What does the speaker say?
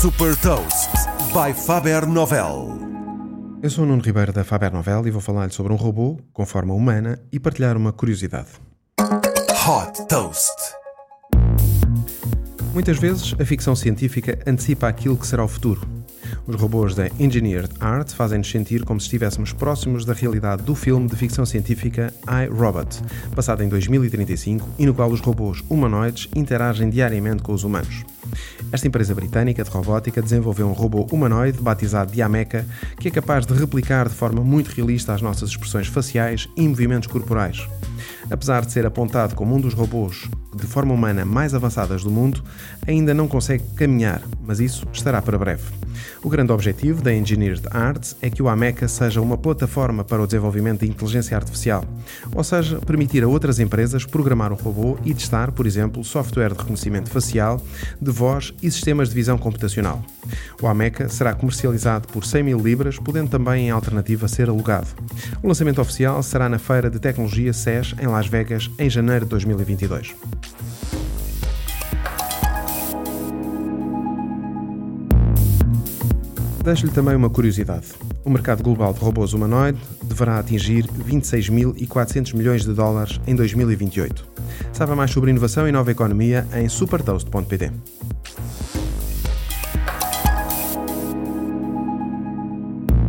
Super Toast by Faber Novel. Eu sou o Nuno Ribeiro da Faber Novel e vou falar-lhe sobre um robô com forma humana e partilhar uma curiosidade. Hot Toast. Muitas vezes a ficção científica antecipa aquilo que será o futuro. Os robôs da Engineered Art fazem-nos sentir como se estivéssemos próximos da realidade do filme de ficção científica I, Robot, passado em 2035 e no qual os robôs humanoides interagem diariamente com os humanos. Esta empresa britânica de robótica desenvolveu um robô humanoide batizado Diameca que é capaz de replicar de forma muito realista as nossas expressões faciais e movimentos corporais. Apesar de ser apontado como um dos robôs de forma humana mais avançadas do mundo, ainda não consegue caminhar, mas isso estará para breve. O grande objetivo da Engineered Arts é que o Ameca seja uma plataforma para o desenvolvimento de inteligência artificial, ou seja, permitir a outras empresas programar o robô e testar, por exemplo, software de reconhecimento facial, de voz e sistemas de visão computacional. O Ameca será comercializado por 100 mil libras, podendo também, em alternativa, ser alugado. O lançamento oficial será na Feira de Tecnologia SES em Las Vegas em janeiro de 2022. Deixo-lhe também uma curiosidade. O mercado global de robôs humanoide deverá atingir 26.400 milhões de dólares em 2028. Saiba mais sobre inovação e nova economia em supertoast.pt.